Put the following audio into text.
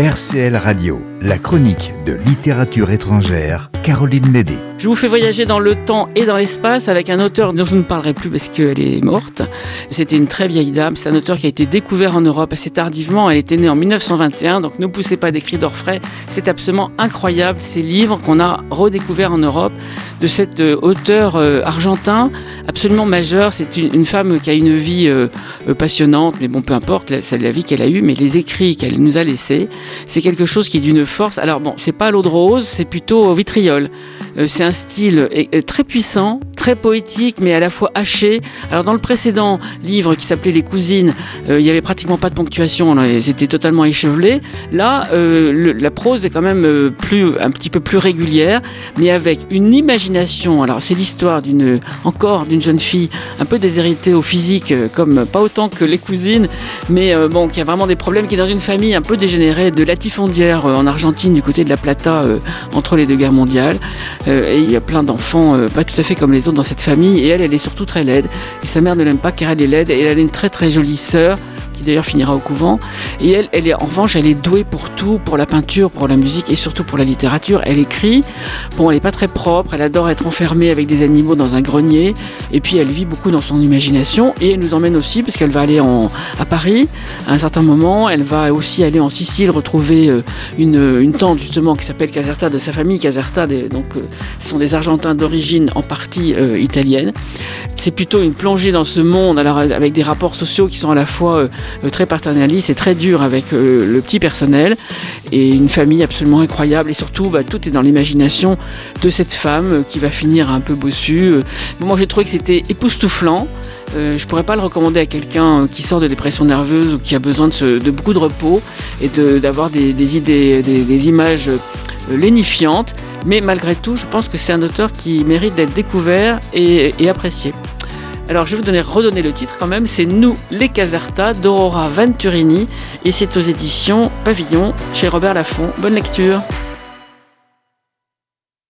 RCL Radio, la chronique de littérature étrangère, Caroline Médé. Je vous fais voyager dans le temps et dans l'espace avec un auteur dont je ne parlerai plus parce qu'elle est morte. C'était une très vieille dame. C'est un auteur qui a été découvert en Europe assez tardivement. Elle était née en 1921, donc ne poussez pas des cris d'orfraie. C'est absolument incroyable ces livres qu'on a redécouverts en Europe de cet euh, auteur euh, argentin absolument majeur. C'est une, femme qui a une vie euh, passionnante, mais bon, peu importe, c'est la vie qu'elle a eue, mais les écrits qu'elle nous a laissés, c'est quelque chose qui est d'une force. Alors bon, c'est pas l'eau de rose, c'est plutôt vitriol. c'est un style très puissant, très poétique, mais à la fois haché. Alors dans le précédent livre qui s'appelait Les Cousines, euh, il n'y avait pratiquement pas de ponctuation, c'était totalement échevelé. Là, euh, la prose est quand même euh, plus, un petit peu plus régulière, mais avec une imagination. Alors c'est l'histoire d'une, encore d'une jeune fille un peu déshéritée au physique, comme pas autant que Les Cousines, mais bon, qui a vraiment des problèmes, qui est dans une famille un peu dégénérée de latifondière en Argentine, du côté de la Plata, entre les deux guerres mondiales. Il y a plein d'enfants pas tout à fait comme les autres dans cette famille, et elle, elle est surtout très laide. Et sa mère ne l'aime pas car elle est laide, et elle a une très très jolie sœur qui d'ailleurs finira au couvent. Et elle, elle est, en revanche, elle est douée pour tout, pour la peinture, pour la musique et surtout pour la littérature. Elle écrit. Bon, elle n'est pas très propre. Elle adore être enfermée avec des animaux dans un grenier. Et puis, elle vit beaucoup dans son imagination. Et elle nous emmène aussi, parce qu'elle va aller en, à Paris à un certain moment. Elle va aussi aller en Sicile retrouver euh, une, une tante, justement, qui s'appelle Caserta, de sa famille. Caserta, donc, euh, ce sont des Argentins d'origine en partie euh, italienne. C'est plutôt une plongée dans ce monde, alors avec des rapports sociaux qui sont à la fois très paternaliste et très dur avec le petit personnel et une famille absolument incroyable et surtout bah, tout est dans l'imagination de cette femme qui va finir un peu bossue. Moi j'ai trouvé que c'était époustouflant. Euh, je pourrais pas le recommander à quelqu'un qui sort de dépression nerveuse ou qui a besoin de, beaucoup de repos et d'avoir des, idées, des, images lénifiantes. Mais malgré tout, je pense que c'est un auteur qui mérite d'être découvert et apprécié. Alors je vais vous donner, redonner le titre quand même, c'est Nous les Caserta d'Aurora Venturini et c'est aux éditions Pavillon chez Robert Laffont. Bonne lecture